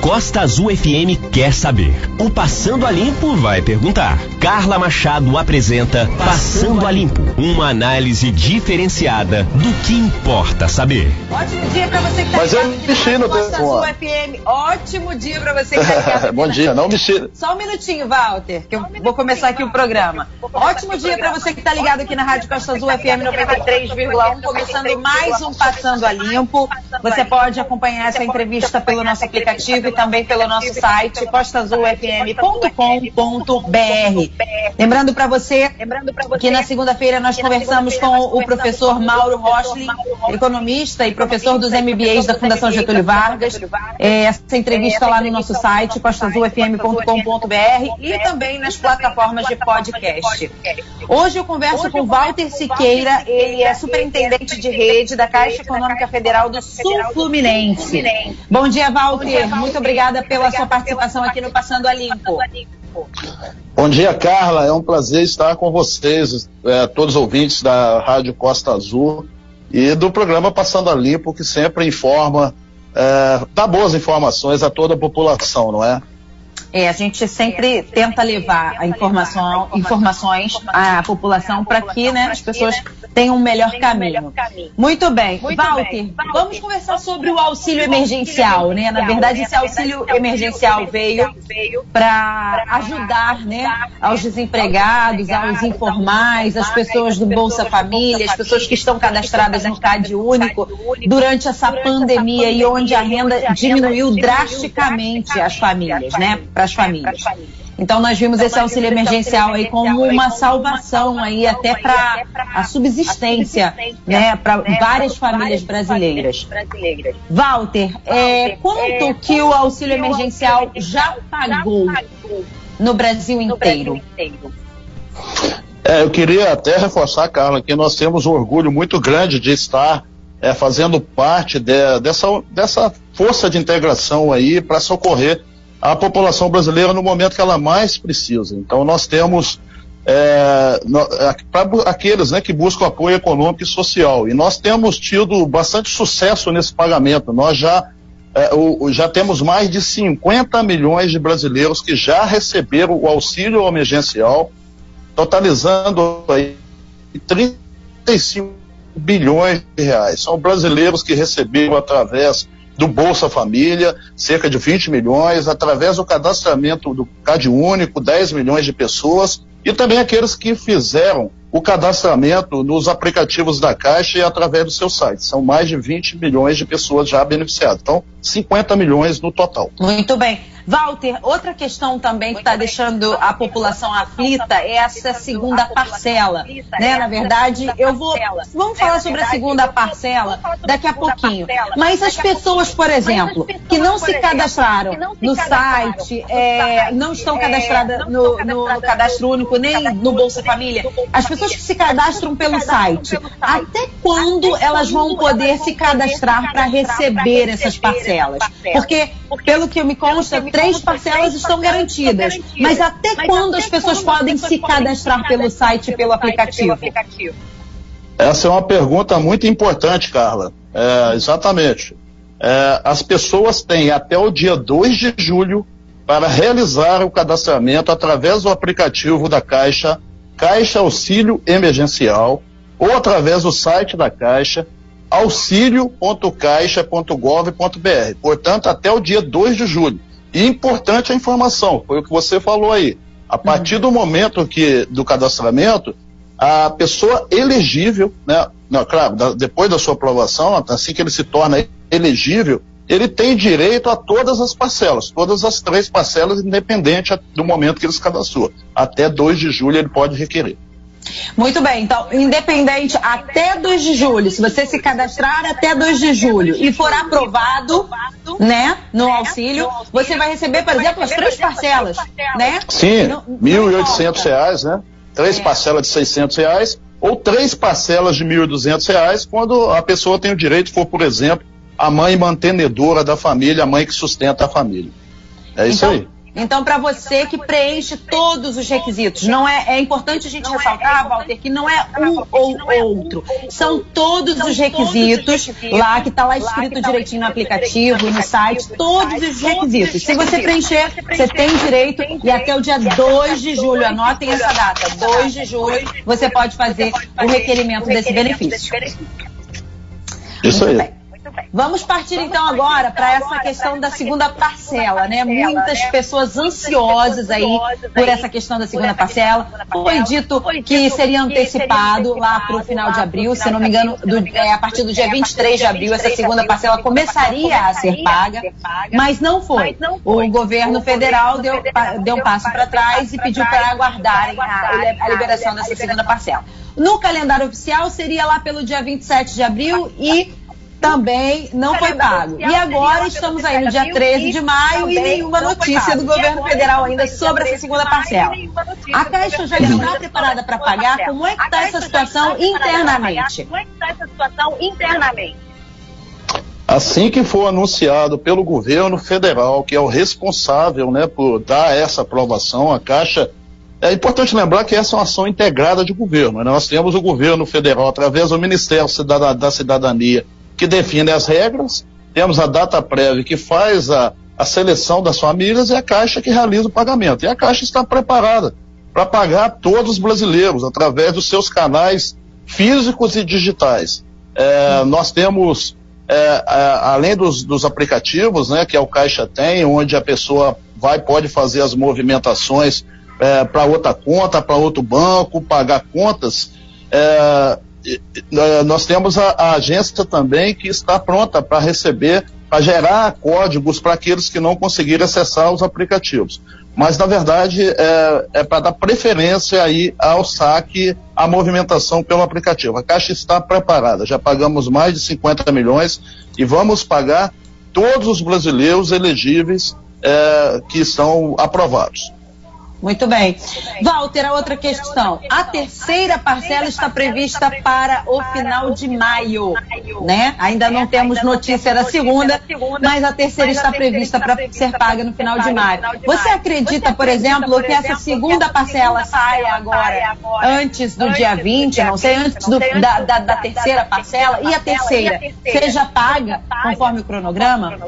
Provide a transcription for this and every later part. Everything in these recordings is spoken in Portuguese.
Costa Azul FM quer saber. O Passando a Limpo vai perguntar. Carla Machado apresenta Passando a Limpo, uma análise diferenciada do que importa saber. Ótimo dia pra você que tá Mas eu ligado aqui mexi na no Costa Azul telefone. FM. Ótimo dia pra você que tá ligado aqui Bom na- dia, não mexi. Só um minutinho, Walter, que eu vou começar aqui o programa. Ótimo dia pra você que tá ligado aqui na Rádio Costa Azul FM 93,1, começando mais um Passando a Limpo. Você pode acompanhar essa entrevista pelo nosso aplicativo e também pelo nosso site costazulfm.com.br. Lembrando pra você que na segunda-feira nós conversamos com o professor Mauro Rochling, economista e professor dos MBAs da Fundação Getúlio Vargas. É, essa entrevista lá no nosso site, costazulfm.com.br e também nas plataformas de podcast. Hoje eu converso com Walter Siqueira, ele é superintendente de rede da Caixa Econômica Federal do Sul Fluminense. Bom dia, Walter. Muito obrigada pela sua participação aqui no Passando a Limpo. Bom dia, Carla. É um prazer estar com vocês, é, todos os ouvintes da Rádio Costa Azul e do programa Passando a Limpo, que sempre informa, é, dá boas informações a toda a população, não é? É, a gente sempre tenta levar a informação, informações à população para que né, as pessoas tenham um melhor caminho. Muito bem. Walter, vamos conversar sobre o auxílio emergencial, né? Na verdade, esse auxílio emergencial veio para ajudar né, aos desempregados, aos informais, as pessoas do Bolsa Família, as pessoas que estão cadastradas no CAD único durante essa pandemia e onde a renda diminuiu drasticamente as famílias, né? Para as famílias. Então nós vimos esse auxílio emergencial aí como uma salvação aí até para a subsistência, né, para várias famílias brasileiras. Walter, é, quanto que o auxílio emergencial já pagou no Brasil inteiro? É, eu queria até reforçar, Carla, que nós temos um orgulho muito grande de estar é, fazendo parte de- dessa, dessa força de integração aí para socorrer a população brasileira no momento que ela mais precisa. Então nós temos é, para aqueles né, que buscam apoio econômico e social. E nós temos tido bastante sucesso nesse pagamento. Nós já, é, o- já temos mais de 50 milhões de brasileiros que já receberam o auxílio emergencial, totalizando aí 35 bilhões de reais. São brasileiros que receberam através do Bolsa Família, cerca de 20 milhões, através do cadastramento do CAD Único, 10 milhões de pessoas, e também aqueles que fizeram o cadastramento nos aplicativos da Caixa e através do seu site. São mais de 20 milhões de pessoas já beneficiadas. Então, 50 milhões no total. Muito bem. Walter, outra questão também que está deixando a população aflita é essa segunda parcela. Né? Na verdade, eu vou. Vamos falar sobre a segunda parcela daqui a pouquinho. Mas as pessoas, por exemplo, que não se cadastraram no site, é, não estão cadastradas no, no- no cadastro único, nem no Bolsa Família, as pessoas que se cadastram pelo site, até quando elas vão poder se cadastrar para receber essas parcelas? Porque, pelo que me consta, três parcelas estão garantidas. Mas até quando as pessoas podem se cadastrar pelo site e pelo aplicativo? Essa é uma pergunta muito importante, Carla. É, exatamente. É, as pessoas têm até o dia 2 de julho para realizar o cadastramento através do aplicativo da Caixa, Caixa Auxílio Emergencial, ou através do site da Caixa, auxilio.caixa.gov.br. Portanto, até o dia 2 de julho. E importante a informação, foi o que você falou aí. A partir do momento que do cadastramento, a pessoa elegível, né? Não, claro, da- depois da sua aprovação, assim que ele se torna elegível, ele tem direito a todas as parcelas, todas as três parcelas, independente do momento que ele se cadastrou. Até 2 de julho ele pode requerer. Muito bem, então, independente até 2 de julho, se você se cadastrar até 2 de julho e for aprovado, né, no auxílio, você vai receber, por exemplo, as três parcelas, né? Sim, R$ 1.800 importa. reais, né? Três É. parcelas de 600 reais ou três parcelas de 1.200 reais quando a pessoa tem o direito, for, por exemplo, a mãe mantenedora da família, a mãe que sustenta a família. É isso então, aí. Então, para você que preenche todos os requisitos, não é, é importante a gente ressaltar, Walter, que não é um ou outro. São todos os requisitos lá, que está lá escrito direitinho no aplicativo, no site, todos os requisitos. Se você preencher, você tem direito e até o dia 2 de julho, anotem essa data, 2 de julho, você pode fazer o requerimento desse benefício. Isso aí. Vamos partir então agora para essa questão da segunda parcela, né? Muitas pessoas ansiosas aí por essa questão da segunda parcela. Foi dito que seria antecipado lá para o final de abril, se não me engano, do, é, a partir do dia 23 de abril, essa segunda parcela começaria a ser paga, mas não foi. O governo federal deu, deu um passo para trás e pediu para aguardarem a, a liberação dessa segunda parcela. No calendário oficial seria lá pelo dia 27 de abril e também não foi pago. E agora estamos aí no dia 13 de maio e nenhuma notícia do governo federal ainda sobre essa segunda parcela. A Caixa já está preparada para pagar? Como é que está essa situação internamente? Como é que está essa situação internamente? Assim que for anunciado pelo governo federal, que é o responsável né, por dar essa aprovação, a Caixa. É importante lembrar que essa é uma ação integrada de governo. Né? Nós temos o governo federal, através do Ministério da Cidadania, que define as regras, temos a data prévia que faz a, a seleção das famílias e a Caixa que realiza o pagamento. E a Caixa está preparada para pagar todos os brasileiros através dos seus canais físicos e digitais. É, nós temos, é, é, além dos, dos, aplicativos, né, que é o Caixa tem, onde a pessoa vai pode fazer as movimentações é, para outra conta, para outro banco, pagar contas. É, nós temos a, a, agência também que está pronta para receber, para gerar códigos para aqueles que não conseguirem acessar os aplicativos. Mas, na verdade, é, é para dar preferência aí ao saque, à movimentação pelo aplicativo. A Caixa está preparada, já pagamos mais de 50 milhões e vamos pagar todos os brasileiros elegíveis é, que estão aprovados. Muito bem. Walter, a outra questão. A terceira parcela está prevista para o final de maio, né? Ainda não temos notícia da segunda, mas a terceira está prevista para ser paga no final de maio. Você acredita, por exemplo, que essa segunda parcela saia agora, antes do dia 20, não sei, antes do, da, da, da terceira parcela, e a terceira seja paga conforme o cronograma?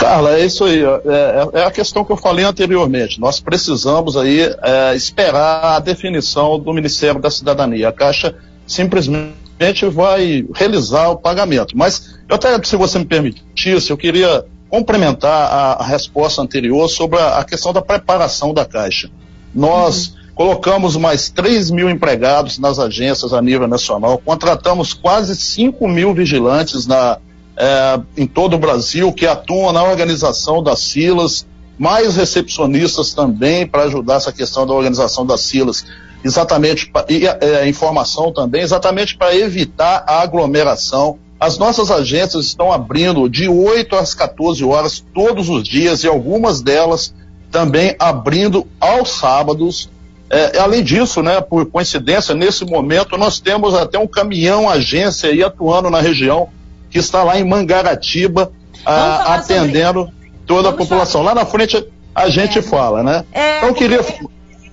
Carla, é isso aí. É, é, é, a questão que eu falei anteriormente. Nós precisamos aí é, esperar a definição do Ministério da Cidadania. A Caixa simplesmente vai realizar o pagamento. Mas eu até, se você me permitisse, eu queria complementar a, a resposta anterior sobre a, a, questão da preparação da Caixa. Nós uhum. colocamos mais 3 mil empregados nas agências a nível nacional, contratamos quase 5 mil vigilantes na é, em todo o Brasil que atuam na organização das silas, mais recepcionistas também para ajudar essa questão da organização das silas, exatamente pra, e é, informação também, exatamente para evitar a aglomeração. As nossas agências estão abrindo de 8 às 14 horas todos os dias e algumas delas também abrindo aos sábados. É, além disso, né, por coincidência, nesse momento nós temos até um caminhão agência aí atuando na região que está lá em Mangaratiba, a, atendendo sobre... toda Vamos a população. Falar. Lá na frente a gente é. fala, né? É, então eu queria.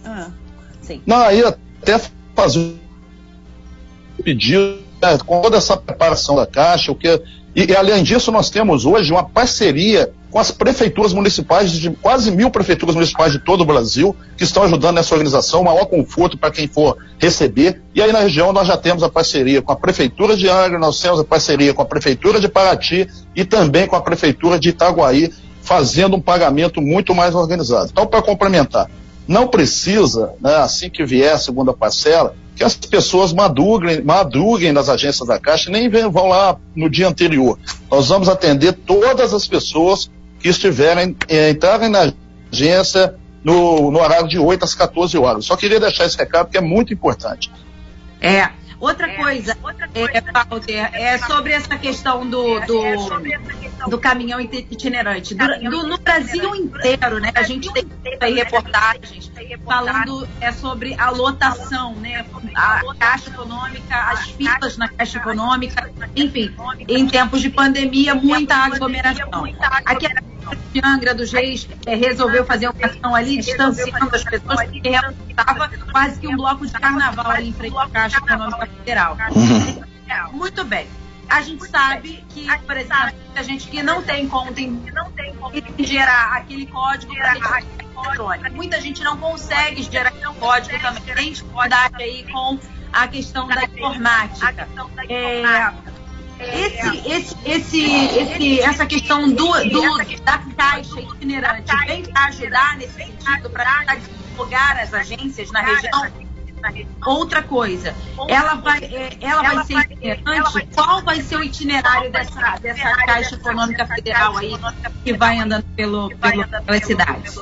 Ah, Não, aí até fazer um pedido né, com toda essa preparação da Caixa, o que e, e, além disso, nós temos hoje uma parceria com as prefeituras municipais, de quase mil prefeituras municipais de todo o Brasil, que estão ajudando nessa organização, maior conforto para quem for receber. E aí na região nós já temos a parceria com a Prefeitura de Angra, nós temos a parceria com a Prefeitura de Paraty e também com a Prefeitura de Itaguaí, fazendo um pagamento muito mais organizado. Então, para complementar, não precisa, né, assim que vier a segunda parcela, que as pessoas madruguem, madruguem nas agências da Caixa, nem vão lá no dia anterior. Nós vamos atender todas as pessoas estiverem, eh, entrarem na agência no, no horário de 8 às 14 horas. Só queria deixar esse recado que é muito importante. É, Outra coisa, é, Walter, é sobre essa questão do, do, do caminhão itinerante. Do, do, no Brasil inteiro, né? A gente tem aí reportagens falando é sobre a lotação, né? A Caixa Econômica, as filas na Caixa Econômica, enfim, em tempos de pandemia, muita aglomeração. Aqui de Angra dos Reis é, resolveu fazer uma ação ali, distanciando as pessoas, porque estava quase que um bloco de carnaval ali em frente à Caixa Econômica Federal. Uhum. Muito bem. A gente sabe que, por exemplo, a gente que não tem conta em, não tem em gerar aquele código para. Muita gente não consegue gerar aquele código também. Tem dificuldade aí com a questão da informática. É, esse, esse, esse, esse, essa questão do, do, da caixa itinerante vem ajudar nesse sentido, para divulgar as agências na região? Outra coisa, ela vai, é, ela vai ser itinerante? Qual vai ser o itinerário dessa, dessa Caixa Econômica Federal aí que vai andando pelo, pelo, pelas cidades?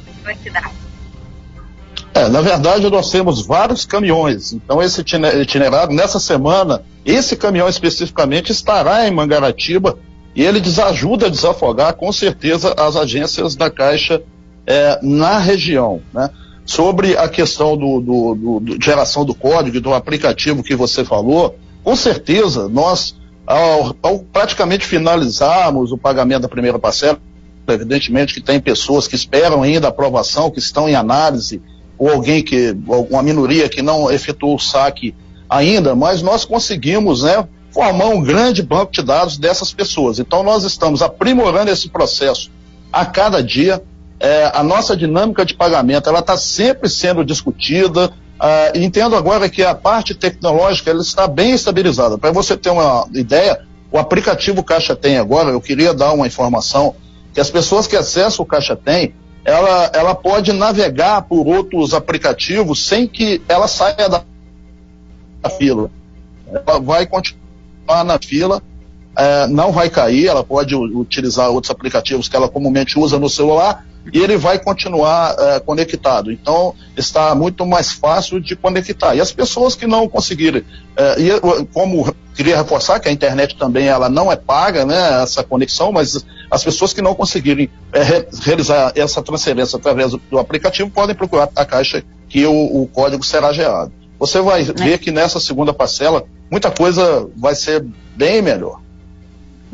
É, na verdade, nós temos vários caminhões. Então, esse itinerário, nessa semana, esse caminhão especificamente estará em Mangaratiba e ele desajuda a desafogar, com certeza, as agências da Caixa é, na região. Né? Sobre a questão do, do, do, do, geração do código, do aplicativo que você falou, com certeza, nós, ao, ao praticamente finalizarmos o pagamento da primeira parcela, evidentemente que tem pessoas que esperam ainda a aprovação, que estão em análise, ou alguém que, uma minoria que não efetuou o saque ainda, mas nós conseguimos, né, formar um grande banco de dados dessas pessoas. Então nós estamos aprimorando esse processo a cada dia. É, a nossa dinâmica de pagamento ela está sempre sendo discutida. Uh, entendo agora que a parte tecnológica ela está bem estabilizada. Para você ter uma ideia, o aplicativo Caixa Tem agora, eu queria dar uma informação que as pessoas que acessam o Caixa Tem, ela, ela pode navegar por outros aplicativos sem que ela saia da, fila. Ela vai continuar na fila, é, não vai cair, ela pode utilizar outros aplicativos que ela comumente usa no celular e ele vai continuar é, conectado. Então, está muito mais fácil de conectar. E as pessoas que não conseguirem, é, e como queria reforçar que a internet também ela não é paga, né, essa conexão, mas as pessoas que não conseguirem é, re realizar essa transferência através do, do, aplicativo podem procurar a caixa que o, o código será gerado. Você vai ver que nessa segunda parcela muita coisa vai ser bem melhor.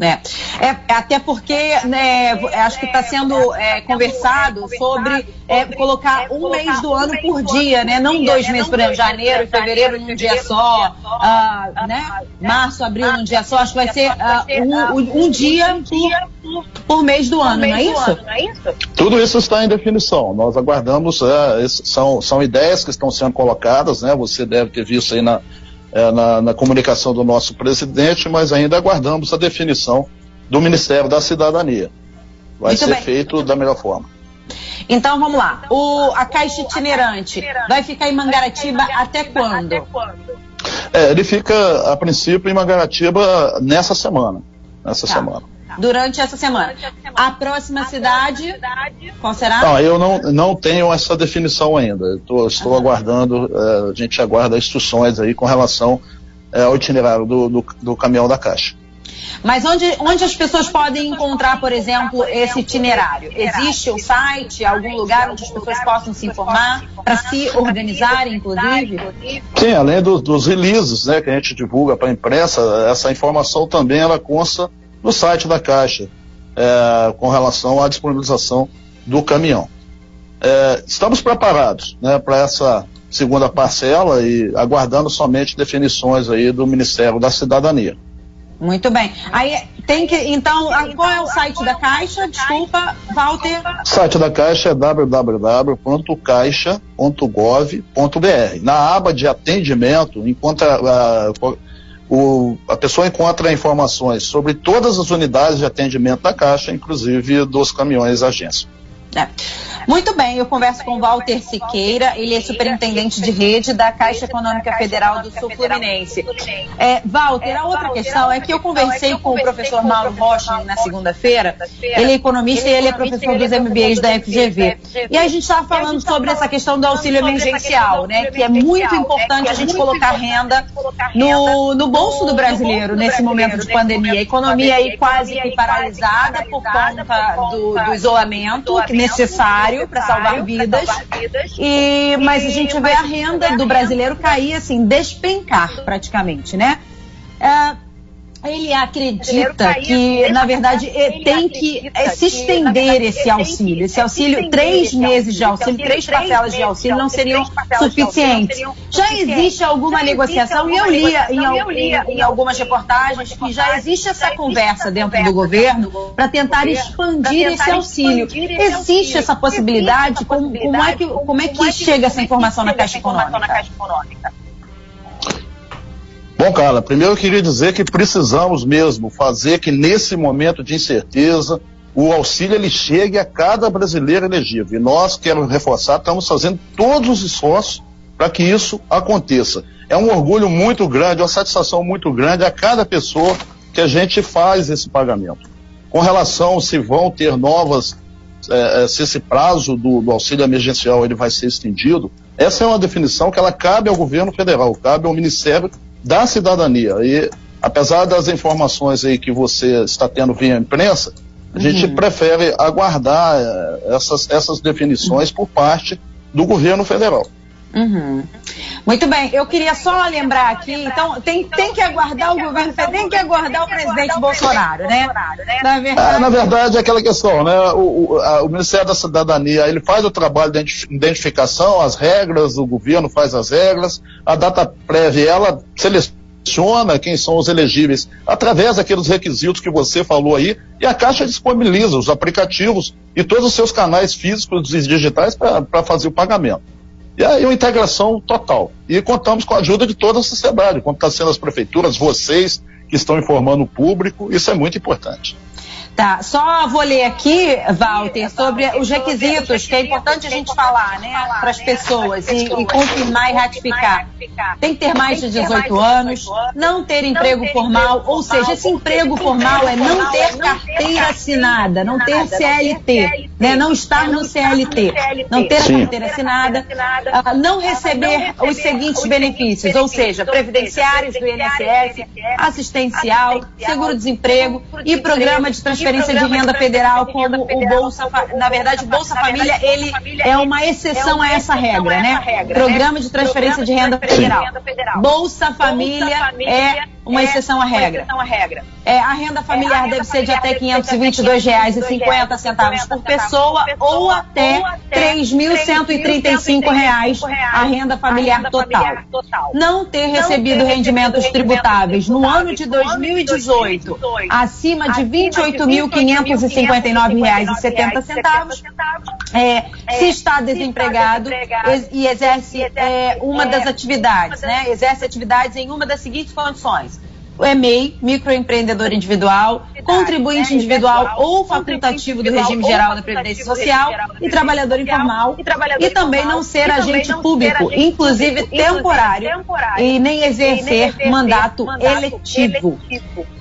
Né? É, até porque né, acho que está sendo é, conversado sobre é, colocar um mês do ano por dia, né? não dois meses, por exemplo, janeiro e fevereiro num dia só, uh, né? março, abril num dia só, acho que vai ser uh, um, um, dia por, por, mês do ano, não é isso? Tudo isso está em definição. Nós aguardamos, é, são, são ideias que estão sendo colocadas, né? você deve ter visto aí na é, na, na, comunicação do nosso presidente, mas ainda aguardamos a definição do Ministério da Cidadania. Vai Muito ser bem. feito da melhor forma. Então vamos lá. O, a caixa itinerante vai ficar em Mangaratiba até quando? É, ele fica, a princípio, em Mangaratiba nessa semana. Nessa tá. semana durante essa semana. A próxima cidade, qual será? Não, eu não, não tenho essa definição ainda. Tô, estou ah. aguardando, é, a gente aguarda instruções aí com relação é, ao itinerário do, do, do caminhão da Caixa. Mas onde, onde as pessoas podem encontrar, por exemplo, esse itinerário? Existe o site, algum lugar onde as pessoas possam se informar, para se organizarem, inclusive? Sim, além do, dos releases né, que a gente divulga para a imprensa, essa informação também ela consta no site da Caixa é, com relação à disponibilização do caminhão. É, estamos preparados né, para essa segunda parcela e aguardando somente definições aí do Ministério da Cidadania. Muito bem. Aí tem que. Então, qual é o site da Caixa? Desculpa, Walter. O site da Caixa é www.caixa.gov.br. Na aba de atendimento, encontra. Uh, o, a pessoa encontra informações sobre todas as unidades de atendimento da Caixa, inclusive dos caminhões agência. É. Muito bem, eu converso com Walter Siqueira, ele é superintendente de rede da Caixa Econômica Federal do Sul Fluminense. É, Walter, a outra questão é que eu conversei com o professor Mauro Rocha na segunda-feira, ele é economista e ele é professor dos MBAs da FGV. E a gente estava falando sobre essa questão do auxílio emergencial, né, que é muito importante a gente colocar renda no, no bolso do brasileiro nesse momento de pandemia. A economia aí quase que paralisada por conta do, do isolamento, que necessário para salvar vidas. E, mas a gente vê a renda do brasileiro cair, assim, despencar praticamente, né? É, ele acredita que, na verdade, tem que se estender esse auxílio. Esse auxílio, três meses de auxílio, três parcelas de auxílio não seriam suficientes. Já existe alguma negociação, e eu li em, em algumas reportagens que já existe essa conversa dentro do governo para tentar expandir esse auxílio. Existe essa possibilidade? Como, como, é, que, como é que chega essa informação na Caixa Econômica? Bom, Carla, primeiro eu queria dizer que precisamos mesmo fazer que nesse momento de incerteza o auxílio ele chegue a cada brasileiro elegível. E nós, quero reforçar, estamos fazendo todos os esforços para que isso aconteça. É um orgulho muito grande, uma satisfação muito grande a cada pessoa que a gente faz esse pagamento. Com relação se vão ter novas, é, se esse prazo do, do auxílio emergencial ele vai ser estendido, essa é uma definição que ela cabe ao governo federal, cabe ao Ministério da cidadania. E apesar das informações aí que você está tendo via imprensa, a uhum. gente prefere aguardar eh, essas, essas definições por parte do governo federal. Uhum. Muito bem, eu queria só lembrar aqui, então tem, tem que aguardar o governo tem que aguardar o presidente Bolsonaro, né? Na verdade, é, na verdade é aquela questão, né? O, o, a, o, Ministério da Cidadania, ele faz o trabalho de identificação, as regras, o governo faz as regras, a data prévia, ela seleciona quem são os elegíveis através daqueles requisitos que você falou aí, e a Caixa disponibiliza os aplicativos e todos os seus canais físicos e digitais para fazer o pagamento. E aí uma integração total. E contamos com a ajuda de toda a sociedade, como está sendo as prefeituras, vocês que estão informando o público, isso é muito importante. Tá, só vou ler aqui, Walter, sobre os requisitos, que é importante a gente falar, né, para as pessoas e, e, confirmar e ratificar. Tem que ter mais de 18 anos, não ter emprego formal, ou seja, esse emprego formal é não ter carteira assinada, não ter CLT, né, não estar no CLT, não ter a carteira assinada, uh, não receber os seguintes benefícios, ou seja, previdenciários do INSS, assistencial, seguro-desemprego e programa de transferência de renda federal como o Bolsa, na verdade, o Bolsa Família, ele é uma exceção a essa regra, né? Programa de transferência de renda federal. Bolsa Família é uma exceção à regra. É, a renda familiar deve ser de até R$ 522,50 por pessoa ou até R$ 3.135 a renda familiar total. Não ter recebido rendimentos tributáveis no ano de 2018 acima de R$ 28.559,70 é, se está desempregado e exerce é, uma das atividades, né? Exerce atividades em uma das seguintes condições o EMEI, microempreendedor individual, contribuinte individual ou facultativo do regime geral da Previdência Social e trabalhador informal, e também não ser agente público, inclusive temporário, e nem exercer mandato eletivo.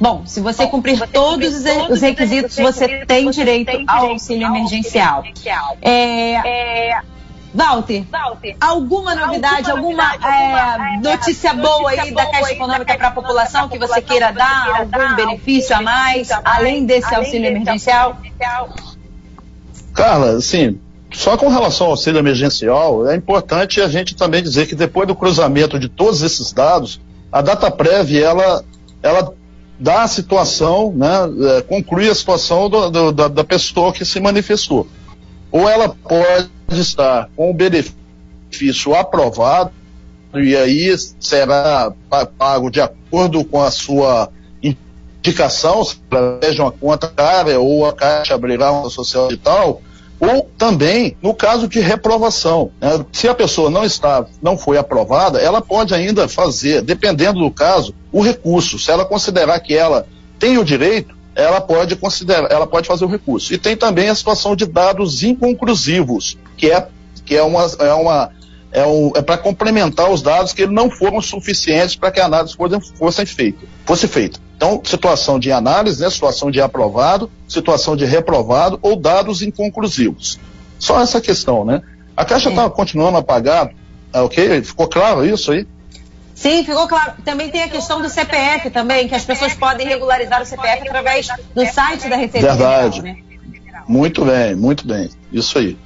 Bom, se você cumprir todos os requisitos, você tem direito ao auxílio emergencial. É, Walter, Walter alguma novidade, alguma, alguma é, notícia boa aí da Caixa Econômica para a população que você queira dar? Algum benefício a mais, além desse auxílio emergencial? Carla, sim. Só com relação ao auxílio emergencial, é importante a gente também dizer que depois do cruzamento de todos esses dados, a data prévia, ela, ela dá a situação, né, é, conclui a situação do, do, da, da pessoa que se manifestou. Ou ela pode estar com o benefício aprovado e aí será pago de acordo com a sua indicação, se uma conta cara ou a Caixa abrirá uma social digital, ou também no caso de reprovação. Né? Se a pessoa não está, não foi aprovada, ela pode ainda fazer, dependendo do caso, o recurso. Se ela considerar que ela tem o direito, ela pode considerar, ela pode fazer o recurso. E tem também a situação de dados inconclusivos, que é que é uma é uma é, um, é para complementar os dados que não foram suficientes para que a análise fosse, fosse feita, fosse feita. Então, situação de análise, né, situação de aprovado, situação de reprovado ou dados inconclusivos. Só essa questão, né? A Caixa está continuando a pagar, ah, ok? Ficou claro isso aí? Sim, ficou claro. Também tem a questão do CPF também, que as pessoas podem regularizar o CPF através do site da Receita Verdade. Federal, né? Muito bem, muito bem. Isso aí.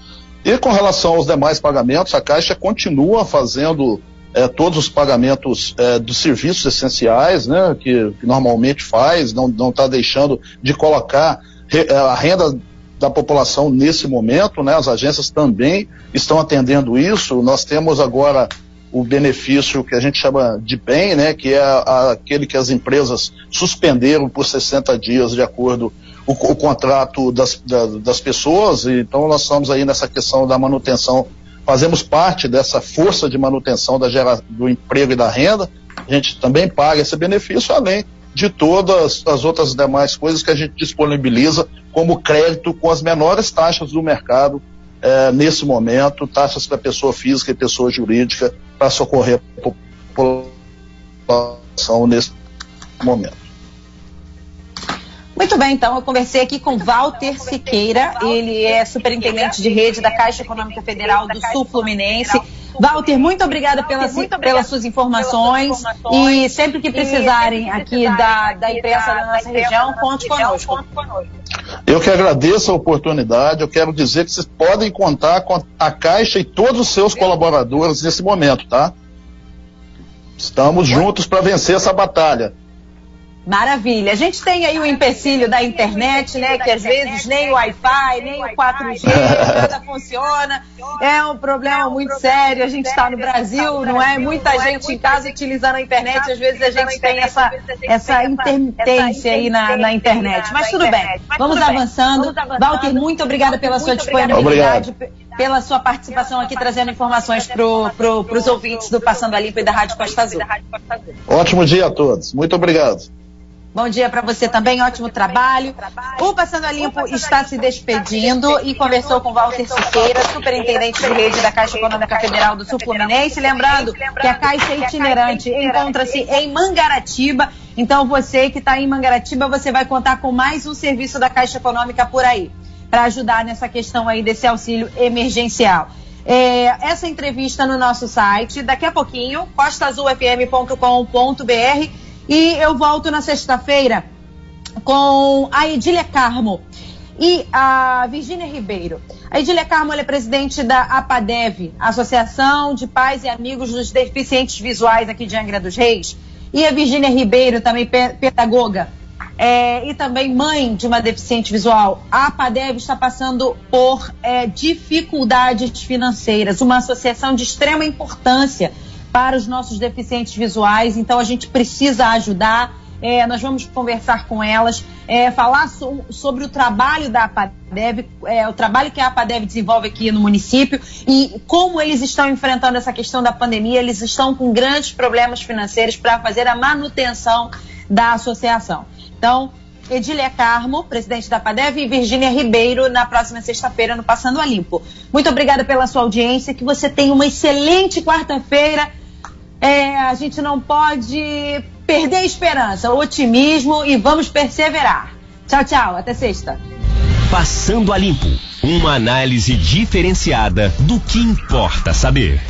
E com relação aos demais pagamentos, a Caixa continua fazendo é, todos os pagamentos é, dos serviços essenciais, né, que, que normalmente faz, não está deixando de colocar re, é, a renda da população nesse momento, né, as agências também estão atendendo isso. Nós temos agora o benefício que a gente chama de bem, né, que é a, aquele que as empresas suspenderam por 60 dias de acordo o, o contrato das, da, das pessoas, então nós estamos aí nessa questão da manutenção. Fazemos parte dessa força de manutenção da gera, do emprego e da renda, a gente também paga esse benefício, além de todas as outras demais coisas que a gente disponibiliza como crédito com as menores taxas do mercado eh, nesse momento, taxas para pessoa física e pessoa jurídica, para socorrer a população nesse momento. Muito bem, então eu conversei aqui com Walter Siqueira, ele é superintendente de rede da Caixa Econômica Federal do Sul Fluminense. Walter, muito obrigada pelas, pelas suas informações e sempre que precisarem aqui da, da imprensa da nossa região, conte conosco. Eu que agradeço a oportunidade, eu quero dizer que vocês podem contar com a Caixa e todos os seus colaboradores nesse momento, tá? Estamos juntos para vencer essa batalha. Maravilha. A gente tem aí o empecilho da internet, né? Que às vezes nem o Wi-Fi, nem o 4G, nada funciona. É um problema muito sério. A gente está no Brasil, não é? Muita gente em casa utilizando a internet. Às vezes a gente tem essa, essa intermitência aí na, na internet. Mas tudo bem. Vamos avançando. Walter, muito obrigada pela sua disponibilidade. Pela sua participação aqui, trazendo informações para pro, os ouvintes do Passando a Limpo e da Rádio Costa Azul. Ótimo dia a todos. Muito obrigado. Bom dia para você também, ótimo trabalho. O Passando a Limpo está se despedindo e conversou com Walter Siqueira, superintendente de rede da Caixa Econômica Federal do Sul Fluminense. Lembrando que a Caixa Itinerante encontra-se em Mangaratiba. Então, você que está em Mangaratiba, você vai contar com mais um serviço da Caixa Econômica por aí, para ajudar nessa questão aí desse auxílio emergencial. É, essa entrevista no nosso site, daqui a pouquinho, costaazulfm.com.br e eu volto na sexta-feira com a Edília Carmo e a Virgínia Ribeiro. A Edília Carmo é presidente da APADEV, Associação de Pais e Amigos dos Deficientes Visuais aqui de Angra dos Reis. E a Virgínia Ribeiro, também pedagoga é, e também mãe de uma deficiente visual. A APADEV está passando por é, dificuldades financeiras, uma associação de extrema importância para os nossos deficientes visuais, então a gente precisa ajudar. É, nós vamos conversar com elas, é, falar so, sobre o trabalho da APADEV, é, o trabalho que a APADEV desenvolve aqui no município e como eles estão enfrentando essa questão da pandemia. Eles estão com grandes problemas financeiros para fazer a manutenção da associação. Então, Edília Carmo, presidente da PADEV, e Virgínia Ribeiro, na próxima sexta-feira, no Passando a Limpo. Muito obrigada pela sua audiência, que você tenha uma excelente quarta-feira é, a gente não pode perder a esperança, o otimismo e vamos perseverar. Tchau, tchau. Até sexta. Passando a Limpo uma análise diferenciada do que importa saber.